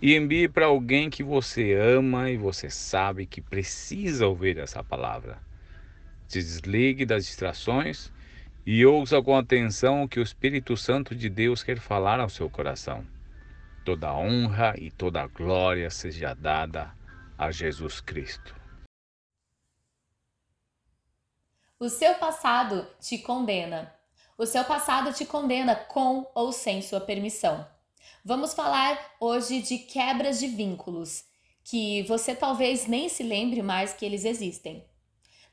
e envie para alguém que você ama e você sabe que precisa ouvir essa palavra. Se desligue das distrações e ouça com atenção o que o Espírito Santo de Deus quer falar ao seu coração. Toda honra e toda glória seja dada a Jesus Cristo. O seu passado te condena. O seu passado te condena com ou sem sua permissão. Vamos falar hoje de quebras de vínculos, que você talvez nem se lembre mais que eles existem.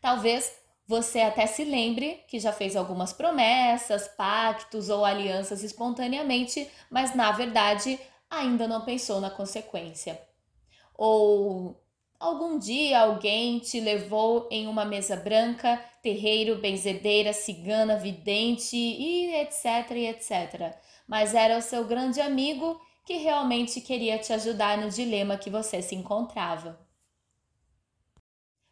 Talvez você até se lembre que já fez algumas promessas, pactos ou alianças espontaneamente, mas na verdade ainda não pensou na consequência. Ou algum dia alguém te levou em uma mesa branca, terreiro, benzedeira, cigana, vidente e etc etc mas era o seu grande amigo que realmente queria te ajudar no dilema que você se encontrava.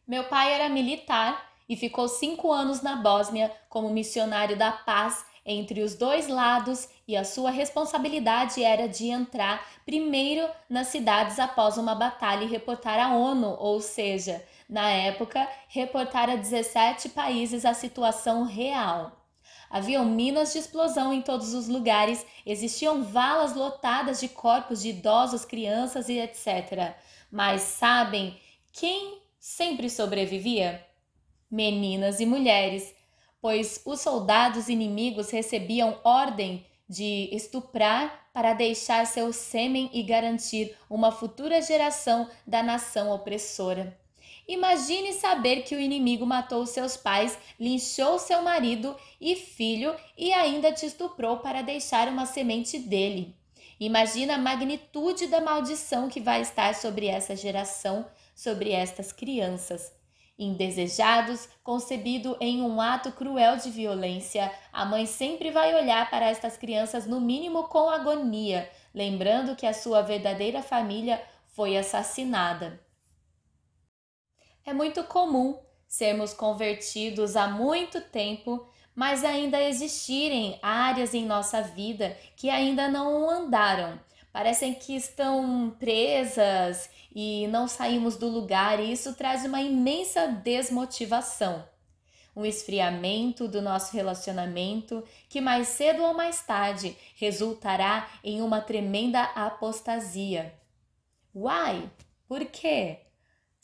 Meu pai era militar e ficou cinco anos na Bósnia como missionário da paz entre os dois lados e a sua responsabilidade era de entrar primeiro nas cidades após uma batalha e reportar à ONU, ou seja, na época, reportar a 17 países a situação real. Haviam minas de explosão em todos os lugares, existiam valas lotadas de corpos de idosos, crianças e etc. Mas sabem quem sempre sobrevivia? Meninas e mulheres, pois os soldados inimigos recebiam ordem de estuprar para deixar seu sêmen e garantir uma futura geração da nação opressora. Imagine saber que o inimigo matou seus pais, linchou seu marido e filho e ainda te estuprou para deixar uma semente dele. Imagina a magnitude da maldição que vai estar sobre essa geração, sobre estas crianças. Indesejados, concebido em um ato cruel de violência, a mãe sempre vai olhar para estas crianças no mínimo com agonia, lembrando que a sua verdadeira família foi assassinada. É muito comum sermos convertidos há muito tempo, mas ainda existirem áreas em nossa vida que ainda não andaram. Parecem que estão presas e não saímos do lugar, e isso traz uma imensa desmotivação. Um esfriamento do nosso relacionamento que mais cedo ou mais tarde resultará em uma tremenda apostasia. Uai, por quê?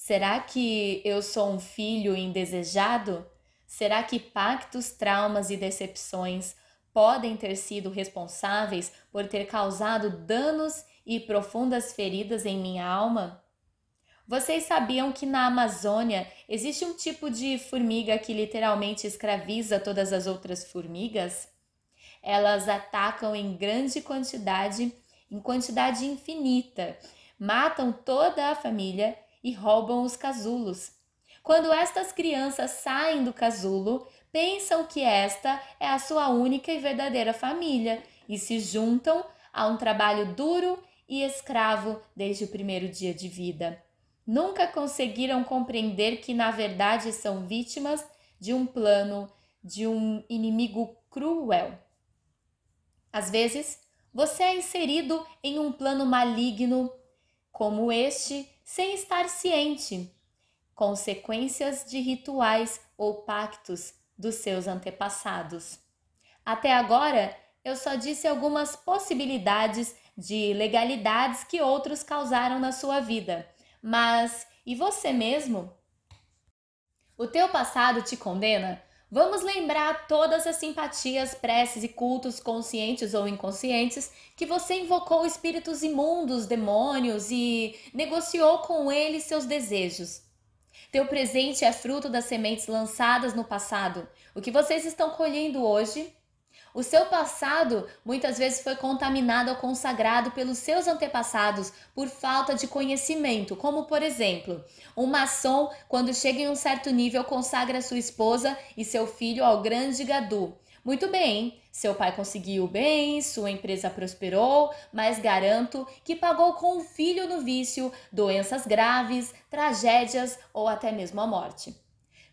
Será que eu sou um filho indesejado? Será que pactos, traumas e decepções podem ter sido responsáveis por ter causado danos e profundas feridas em minha alma? Vocês sabiam que na Amazônia existe um tipo de formiga que literalmente escraviza todas as outras formigas? Elas atacam em grande quantidade, em quantidade infinita, matam toda a família e roubam os casulos. Quando estas crianças saem do casulo, pensam que esta é a sua única e verdadeira família e se juntam a um trabalho duro e escravo desde o primeiro dia de vida. Nunca conseguiram compreender que, na verdade, são vítimas de um plano de um inimigo cruel. Às vezes, você é inserido em um plano maligno como este sem estar ciente, consequências de rituais ou pactos dos seus antepassados. Até agora, eu só disse algumas possibilidades de legalidades que outros causaram na sua vida. Mas e você mesmo? O teu passado te condena? Vamos lembrar todas as simpatias, preces e cultos conscientes ou inconscientes que você invocou espíritos imundos, demônios e negociou com eles seus desejos. Teu presente é fruto das sementes lançadas no passado. O que vocês estão colhendo hoje? O seu passado muitas vezes foi contaminado ou consagrado pelos seus antepassados por falta de conhecimento, como por exemplo, um maçom, quando chega em um certo nível, consagra sua esposa e seu filho ao grande gadu. Muito bem, seu pai conseguiu bem, sua empresa prosperou, mas garanto que pagou com o filho no vício, doenças graves, tragédias ou até mesmo a morte.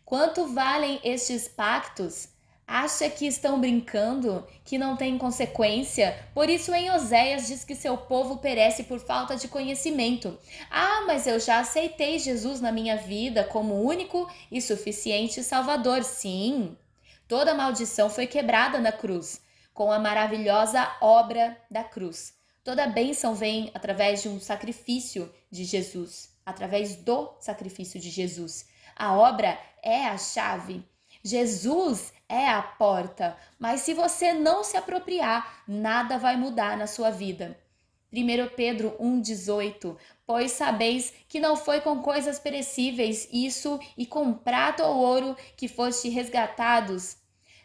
Quanto valem estes pactos? Acha que estão brincando, que não tem consequência? Por isso, em Oséias diz que seu povo perece por falta de conhecimento. Ah, mas eu já aceitei Jesus na minha vida como único e suficiente Salvador. Sim, toda maldição foi quebrada na cruz, com a maravilhosa obra da cruz. Toda bênção vem através de um sacrifício de Jesus, através do sacrifício de Jesus. A obra é a chave. Jesus é a porta, mas se você não se apropriar, nada vai mudar na sua vida. 1 Pedro 1,18 Pois sabeis que não foi com coisas perecíveis, isso e com prata ou ouro que foste resgatados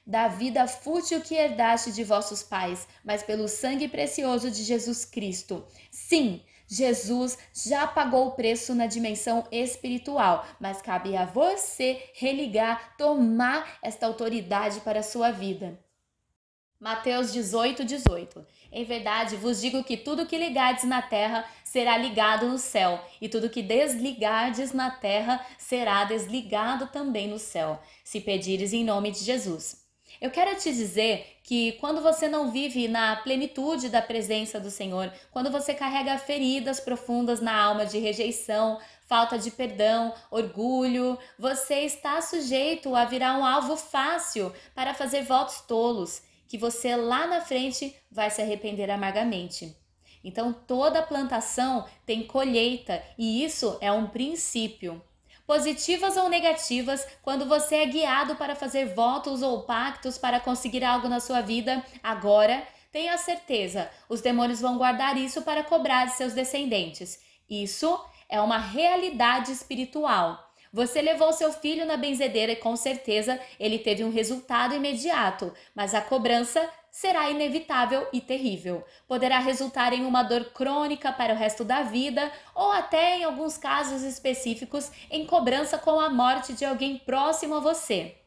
da vida fútil que herdaste de vossos pais, mas pelo sangue precioso de Jesus Cristo. Sim, Jesus já pagou o preço na dimensão espiritual, mas cabe a você religar, tomar esta autoridade para a sua vida. Mateus 18, 18. Em verdade vos digo que tudo que ligardes na terra será ligado no céu, e tudo que desligardes na terra será desligado também no céu, se pedires em nome de Jesus. Eu quero te dizer que quando você não vive na plenitude da presença do Senhor, quando você carrega feridas profundas na alma de rejeição, falta de perdão, orgulho, você está sujeito a virar um alvo fácil para fazer votos tolos, que você lá na frente vai se arrepender amargamente. Então, toda plantação tem colheita e isso é um princípio positivas ou negativas, quando você é guiado para fazer votos ou pactos para conseguir algo na sua vida, agora tenha certeza, os demônios vão guardar isso para cobrar de seus descendentes. Isso é uma realidade espiritual. Você levou seu filho na benzedeira e com certeza ele teve um resultado imediato, mas a cobrança será inevitável e terrível. Poderá resultar em uma dor crônica para o resto da vida ou até, em alguns casos específicos, em cobrança com a morte de alguém próximo a você.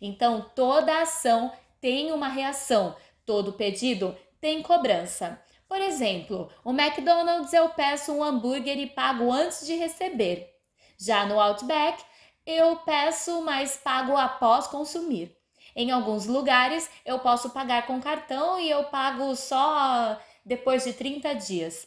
Então, toda ação tem uma reação, todo pedido tem cobrança. Por exemplo, o McDonald's eu peço um hambúrguer e pago antes de receber. Já no Outback, eu peço, mas pago após consumir. Em alguns lugares eu posso pagar com cartão e eu pago só depois de 30 dias.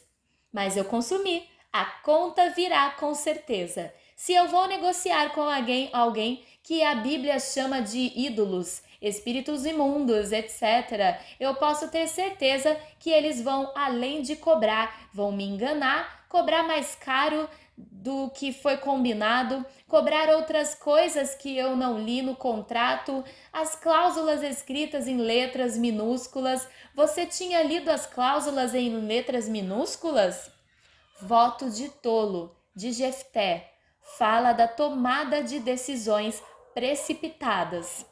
Mas eu consumi, a conta virá com certeza. Se eu vou negociar com alguém, alguém que a Bíblia chama de ídolos, espíritos imundos, etc., eu posso ter certeza que eles vão, além de cobrar, vão me enganar, cobrar mais caro do que foi combinado, cobrar outras coisas que eu não li no contrato, as cláusulas escritas em letras minúsculas. Você tinha lido as cláusulas em letras minúsculas? Voto de tolo, de Jefté, fala da tomada de decisões precipitadas.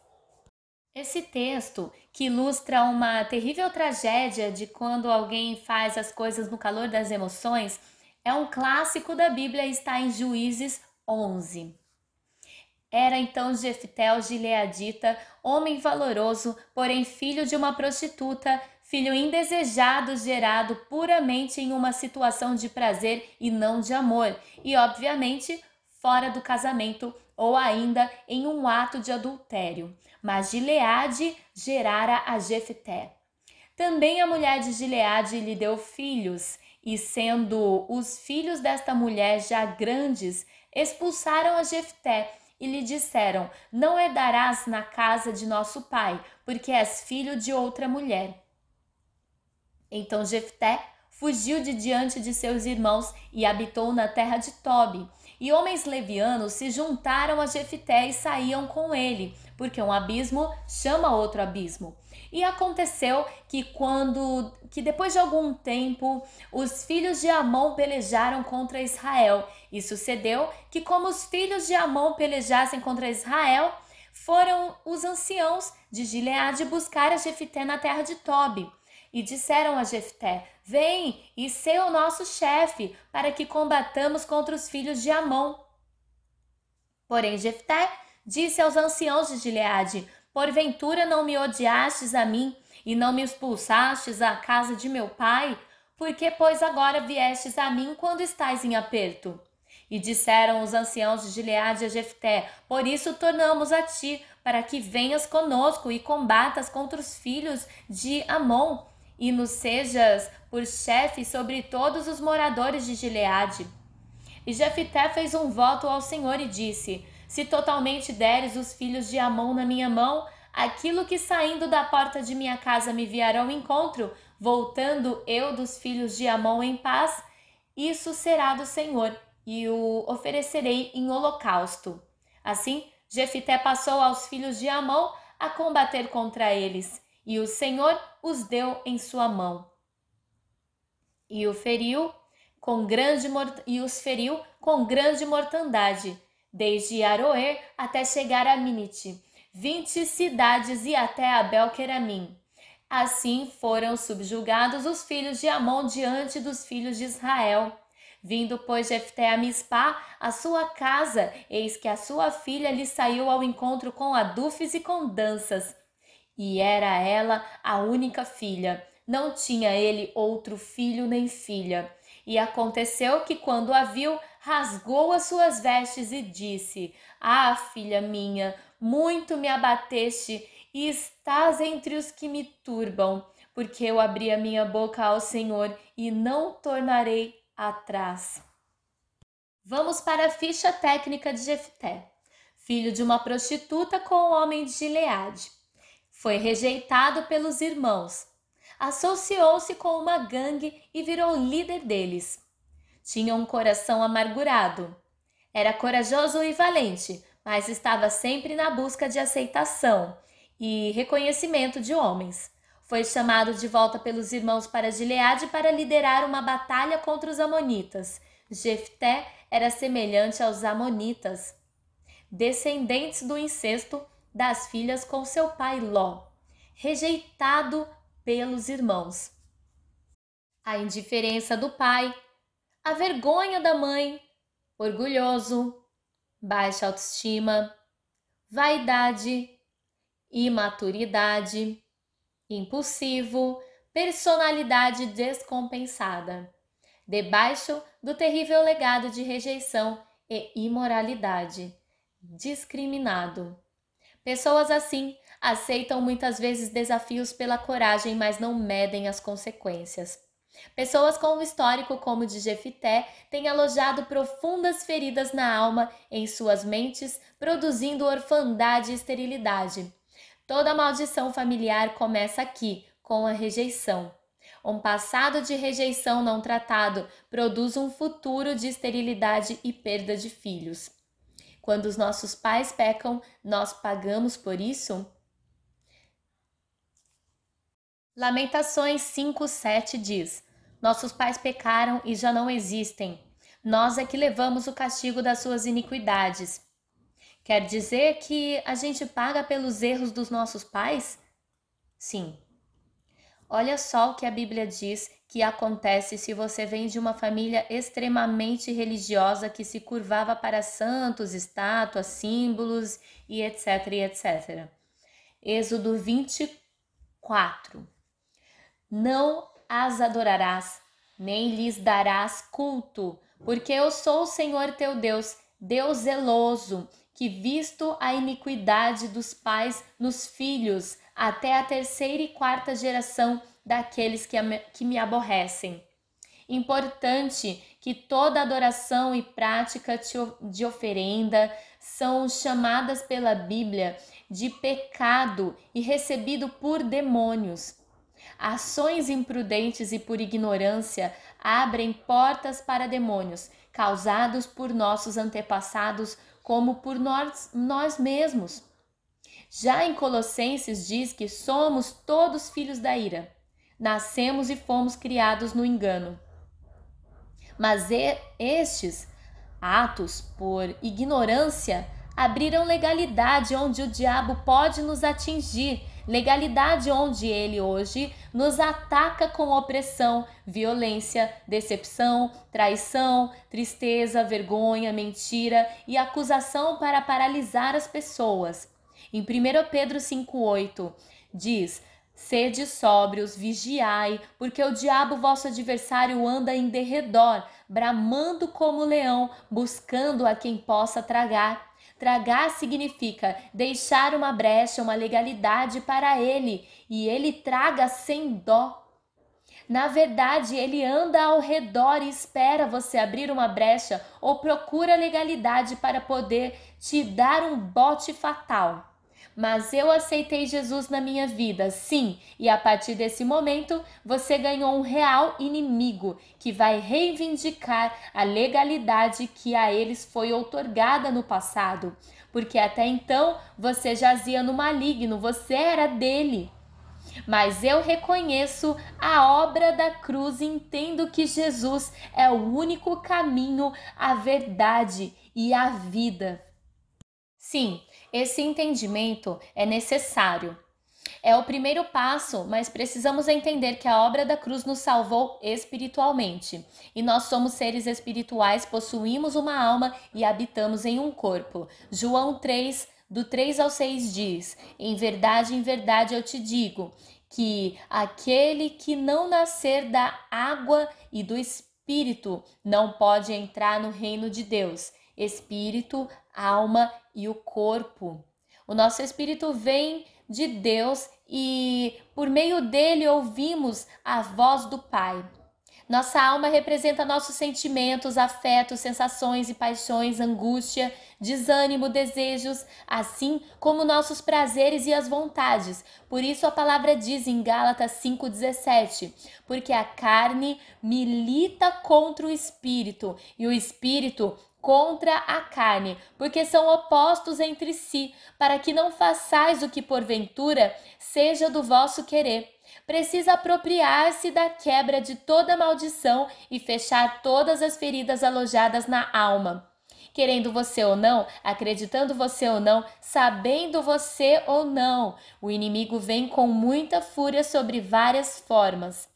Esse texto, que ilustra uma terrível tragédia de quando alguém faz as coisas no calor das emoções, é um clássico da Bíblia e está em Juízes 11. Era então Jeftel gileadita, homem valoroso, porém filho de uma prostituta, filho indesejado, gerado puramente em uma situação de prazer e não de amor, e obviamente fora do casamento ou ainda em um ato de adultério. Mas Gileade gerara a Jefté. Também a mulher de Gileade lhe deu filhos, e sendo os filhos desta mulher já grandes, expulsaram a Jefté e lhe disseram: Não herdarás na casa de nosso pai, porque és filho de outra mulher. Então Jefté fugiu de diante de seus irmãos e habitou na terra de Tobi. E homens levianos se juntaram a Jefté e saíam com ele, porque um abismo chama outro abismo. E aconteceu que quando que depois de algum tempo os filhos de Amon pelejaram contra Israel. E sucedeu que como os filhos de Amon pelejassem contra Israel, foram os anciãos de Gileade buscar a Jefité na terra de Tobi. E disseram a Jefté: Vem e sê o nosso chefe, para que combatamos contra os filhos de Amon. Porém, Jefté disse aos anciãos de Gileade: Porventura não me odiastes a mim e não me expulsastes à casa de meu pai? Por que, pois, agora viestes a mim quando estais em aperto? E disseram os anciãos de Gileade a Jefté: Por isso tornamos a ti, para que venhas conosco e combatas contra os filhos de Amon, e nos sejas por chefe sobre todos os moradores de Gileade. E Jefté fez um voto ao Senhor e disse: Se totalmente deres os filhos de Amon na minha mão, aquilo que saindo da porta de minha casa me vier ao encontro, voltando eu dos filhos de Amon em paz, isso será do Senhor e o oferecerei em holocausto. Assim, Jefité passou aos filhos de Amon a combater contra eles, e o Senhor os deu em sua mão. E o feriu com grande e os feriu com grande mortandade, desde Aroer até chegar a Minite, vinte cidades e até Abel-Queramim. Assim foram subjugados os filhos de Amon diante dos filhos de Israel. Vindo, pois, Jefté a Mispá, a sua casa, eis que a sua filha lhe saiu ao encontro com adufes e com danças. E era ela a única filha, não tinha ele outro filho nem filha. E aconteceu que, quando a viu, rasgou as suas vestes e disse: Ah, filha minha, muito me abateste e estás entre os que me turbam, porque eu abri a minha boca ao Senhor e não tornarei atrás. Vamos para a ficha técnica de Jefté. Filho de uma prostituta com o homem de Gileade. Foi rejeitado pelos irmãos. Associou-se com uma gangue e virou líder deles. Tinha um coração amargurado. Era corajoso e valente, mas estava sempre na busca de aceitação e reconhecimento de homens. Foi chamado de volta pelos irmãos para Gileade para liderar uma batalha contra os Amonitas. Jefté era semelhante aos Amonitas, descendentes do incesto das filhas com seu pai Ló, rejeitado pelos irmãos. A indiferença do pai, a vergonha da mãe, orgulhoso, baixa autoestima, vaidade, imaturidade impulsivo, personalidade descompensada, debaixo do terrível legado de rejeição e imoralidade, discriminado. Pessoas assim aceitam muitas vezes desafios pela coragem, mas não medem as consequências. Pessoas com um histórico como o de Jefité têm alojado profundas feridas na alma em suas mentes, produzindo orfandade e esterilidade. Toda maldição familiar começa aqui, com a rejeição. Um passado de rejeição não tratado produz um futuro de esterilidade e perda de filhos. Quando os nossos pais pecam, nós pagamos por isso? Lamentações 5:7 diz: Nossos pais pecaram e já não existem. Nós é que levamos o castigo das suas iniquidades. Quer dizer que a gente paga pelos erros dos nossos pais? Sim. Olha só o que a Bíblia diz que acontece se você vem de uma família extremamente religiosa que se curvava para santos, estátuas, símbolos e etc, e etc. Êxodo 24. Não as adorarás, nem lhes darás culto, porque eu sou o Senhor teu Deus, Deus zeloso, que, visto a iniquidade dos pais nos filhos, até a terceira e quarta geração daqueles que, me aborrecem. Importante que toda adoração e prática de oferenda são chamadas pela Bíblia de pecado e recebido por demônios. Ações imprudentes e por ignorância abrem portas para demônios, causados por nossos antepassados como por nós, nós mesmos. Já em Colossenses diz que somos todos filhos da ira. Nascemos e fomos criados no engano. Mas estes atos, por ignorância, abriram legalidade onde o diabo pode nos atingir, legalidade onde ele hoje nos ataca com opressão, violência, decepção, traição, tristeza, vergonha, mentira e acusação para paralisar as pessoas. Em 1 Pedro 5,8 diz: Sede sóbrios, vigiai, porque o diabo, vosso adversário, anda em derredor, bramando como leão, buscando a quem possa tragar. Tragar significa deixar uma brecha, uma legalidade para ele, e ele traga sem dó. Na verdade, ele anda ao redor e espera você abrir uma brecha ou procura legalidade para poder te dar um bote fatal. Mas eu aceitei Jesus na minha vida, sim, e a partir desse momento você ganhou um real inimigo que vai reivindicar a legalidade que a eles foi outorgada no passado, porque até então você jazia no maligno, você era dele. Mas eu reconheço a obra da cruz e entendo que Jesus é o único caminho, a verdade e a vida. Sim, esse entendimento é necessário. É o primeiro passo, mas precisamos entender que a obra da cruz nos salvou espiritualmente. E nós somos seres espirituais, possuímos uma alma e habitamos em um corpo. João 3, do 3 ao 6 diz: Em verdade, em verdade eu te digo que aquele que não nascer da água e do espírito não pode entrar no reino de Deus. Espírito, alma e o corpo. O nosso espírito vem de Deus e por meio dele ouvimos a voz do Pai. Nossa alma representa nossos sentimentos, afetos, sensações e paixões, angústia, desânimo, desejos, assim como nossos prazeres e as vontades. Por isso a palavra diz em Gálatas 5:17, porque a carne milita contra o espírito e o espírito contra a carne, porque são opostos entre si, para que não façais o que porventura seja do vosso querer. Precisa apropriar-se da quebra de toda maldição e fechar todas as feridas alojadas na alma. Querendo você ou não, acreditando você ou não, sabendo você ou não, o inimigo vem com muita fúria sobre várias formas.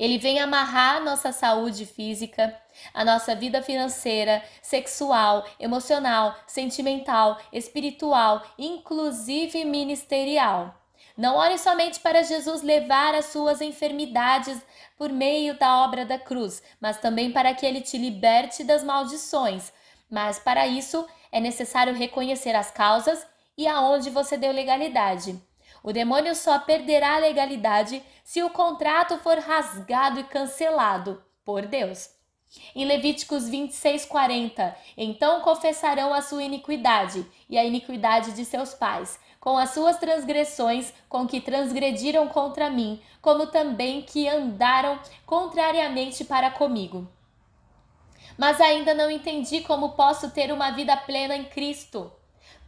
Ele vem amarrar nossa saúde física, a nossa vida financeira, sexual, emocional, sentimental, espiritual, inclusive ministerial. Não ore somente para Jesus levar as suas enfermidades por meio da obra da cruz, mas também para que ele te liberte das maldições. Mas para isso é necessário reconhecer as causas e aonde você deu legalidade. O demônio só perderá a legalidade se o contrato for rasgado e cancelado por Deus. Em Levíticos 26, 40, então confessarão a sua iniquidade e a iniquidade de seus pais, com as suas transgressões com que transgrediram contra mim, como também que andaram contrariamente para comigo. Mas ainda não entendi como posso ter uma vida plena em Cristo.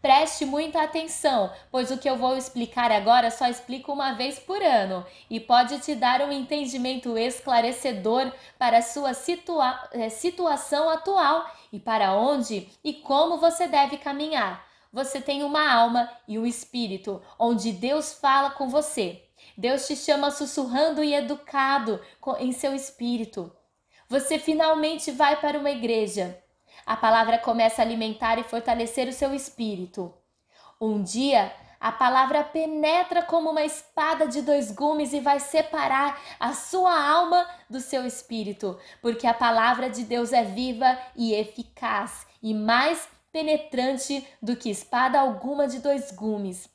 Preste muita atenção, pois o que eu vou explicar agora só explico uma vez por ano e pode te dar um entendimento esclarecedor para a sua situa eh, situação atual e para onde e como você deve caminhar. Você tem uma alma e um espírito, onde Deus fala com você. Deus te chama sussurrando e educado em seu espírito. Você finalmente vai para uma igreja a palavra começa a alimentar e fortalecer o seu espírito. Um dia, a palavra penetra como uma espada de dois gumes e vai separar a sua alma do seu espírito, porque a palavra de Deus é viva e eficaz e mais penetrante do que espada alguma de dois gumes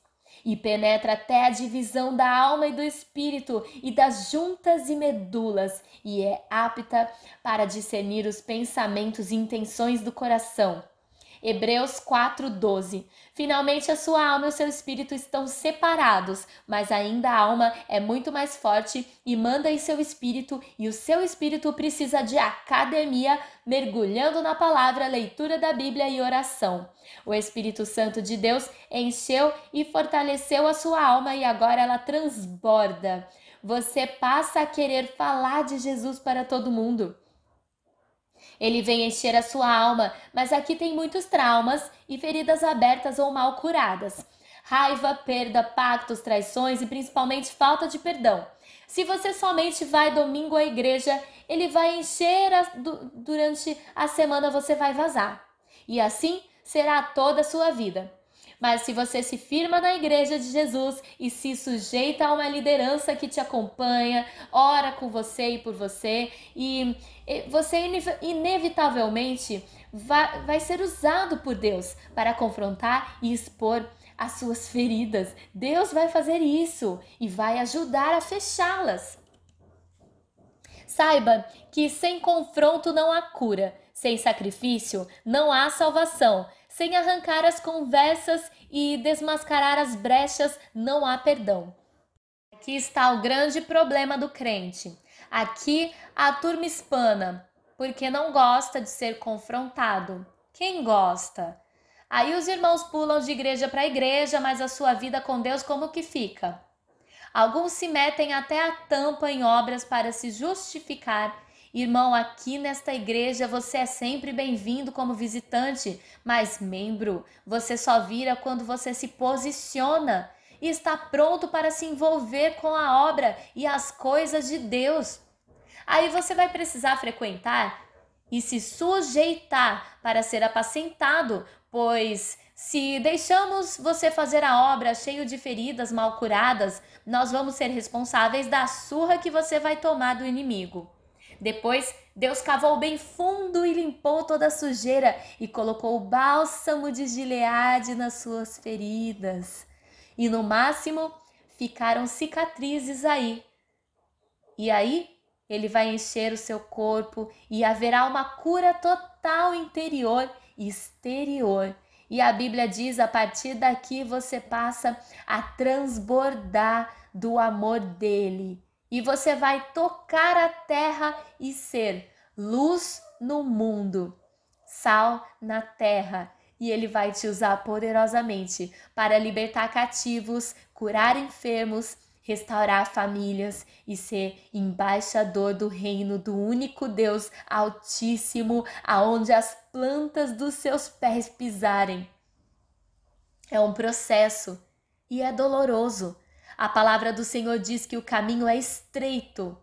e penetra até a divisão da alma e do espírito e das juntas e medulas, e é apta para discernir os pensamentos e intenções do coração. Hebreus 4:12. Finalmente a sua alma e o seu espírito estão separados, mas ainda a alma é muito mais forte e manda em seu espírito, e o seu espírito precisa de academia, mergulhando na palavra, leitura da Bíblia e oração. O Espírito Santo de Deus encheu e fortaleceu a sua alma e agora ela transborda. Você passa a querer falar de Jesus para todo mundo. Ele vem encher a sua alma, mas aqui tem muitos traumas e feridas abertas ou mal curadas. Raiva, perda, pactos, traições e principalmente falta de perdão. Se você somente vai domingo à igreja, ele vai encher a, du, durante a semana você vai vazar. E assim será toda a sua vida. Mas se você se firma na igreja de Jesus e se sujeita a uma liderança que te acompanha, ora com você e por você, e você inevitavelmente vai, ser usado por Deus para confrontar e expor as suas feridas. Deus vai fazer isso e vai ajudar a fechá-las. Saiba que sem confronto não há cura, sem sacrifício não há salvação, sem arrancar as conversas e desmascarar as brechas não há perdão. Aqui está o grande problema do crente. Aqui a turma espana, porque não gosta de ser confrontado. Quem gosta? Aí os irmãos pulam de igreja para igreja, mas a sua vida com Deus como que fica? Alguns se metem até a tampa em obras para se justificar. Irmão, aqui nesta igreja você é sempre bem-vindo como visitante, mas membro você só vira quando você se posiciona e está pronto para se envolver com a obra e as coisas de Deus. Aí você vai precisar frequentar e se sujeitar para ser apacentado, pois se deixamos você fazer a obra cheio de feridas mal curadas, nós vamos ser responsáveis da surra que você vai tomar do inimigo. Depois, Deus cavou bem fundo e limpou toda a sujeira e colocou o bálsamo de Gileade nas suas feridas. E no máximo, ficaram cicatrizes aí. E aí, ele vai encher o seu corpo e haverá uma cura total interior e exterior. E a Bíblia diz: a partir daqui você passa a transbordar do amor dele. E você vai tocar a terra e ser luz no mundo, sal na terra. E ele vai te usar poderosamente para libertar cativos, curar enfermos restaurar famílias e ser embaixador do reino do único Deus Altíssimo, aonde as plantas dos seus pés pisarem. É um processo e é doloroso. A palavra do Senhor diz que o caminho é estreito.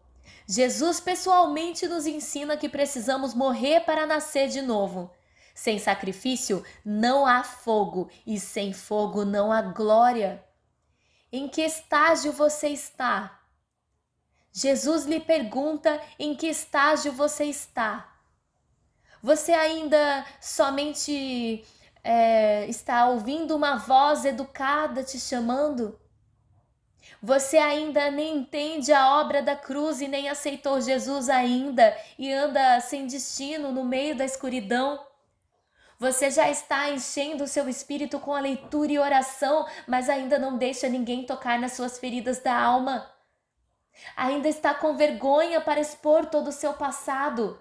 Jesus pessoalmente nos ensina que precisamos morrer para nascer de novo. Sem sacrifício não há fogo, e sem fogo não há glória. Em que estágio você está? Jesus lhe pergunta em que estágio você está. Você ainda somente é, está ouvindo uma voz educada te chamando? Você ainda nem entende a obra da cruz e nem aceitou Jesus ainda e anda sem destino no meio da escuridão? Você já está enchendo o seu espírito com a leitura e oração, mas ainda não deixa ninguém tocar nas suas feridas da alma. Ainda está com vergonha para expor todo o seu passado.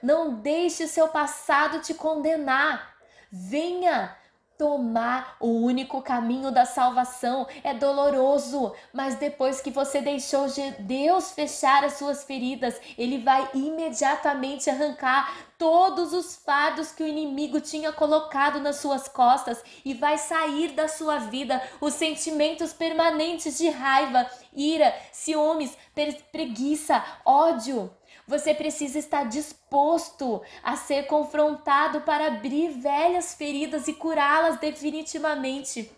Não deixe o seu passado te condenar. Venha, tomar o único caminho da salvação. É doloroso, mas depois que você deixou Deus fechar as suas feridas, Ele vai imediatamente arrancar todos os fardos que o inimigo tinha colocado nas suas costas e vai sair da sua vida os sentimentos permanentes de raiva, ira, ciúmes, preguiça, ódio. Você precisa estar disposto a ser confrontado para abrir velhas feridas e curá-las definitivamente.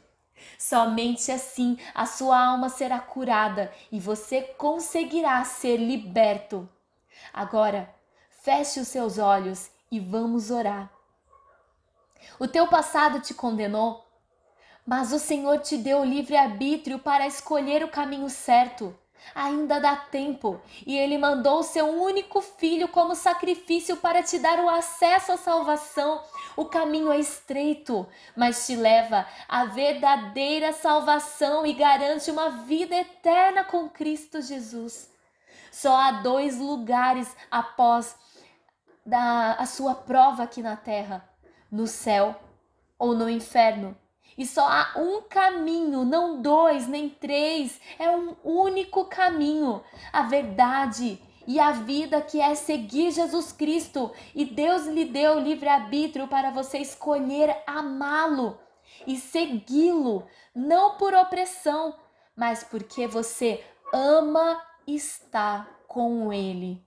Somente assim a sua alma será curada e você conseguirá ser liberto. Agora, feche os seus olhos e vamos orar. O teu passado te condenou, mas o Senhor te deu livre arbítrio para escolher o caminho certo. Ainda dá tempo, e ele mandou o seu único filho como sacrifício para te dar o acesso à salvação. O caminho é estreito, mas te leva à verdadeira salvação e garante uma vida eterna com Cristo Jesus. Só há dois lugares após da, a sua prova aqui na terra: no céu ou no inferno. E só há um caminho, não dois, nem três, é um único caminho, a verdade e a vida que é seguir Jesus Cristo. E Deus lhe deu livre-arbítrio para você escolher amá-lo e segui-lo, não por opressão, mas porque você ama estar com Ele.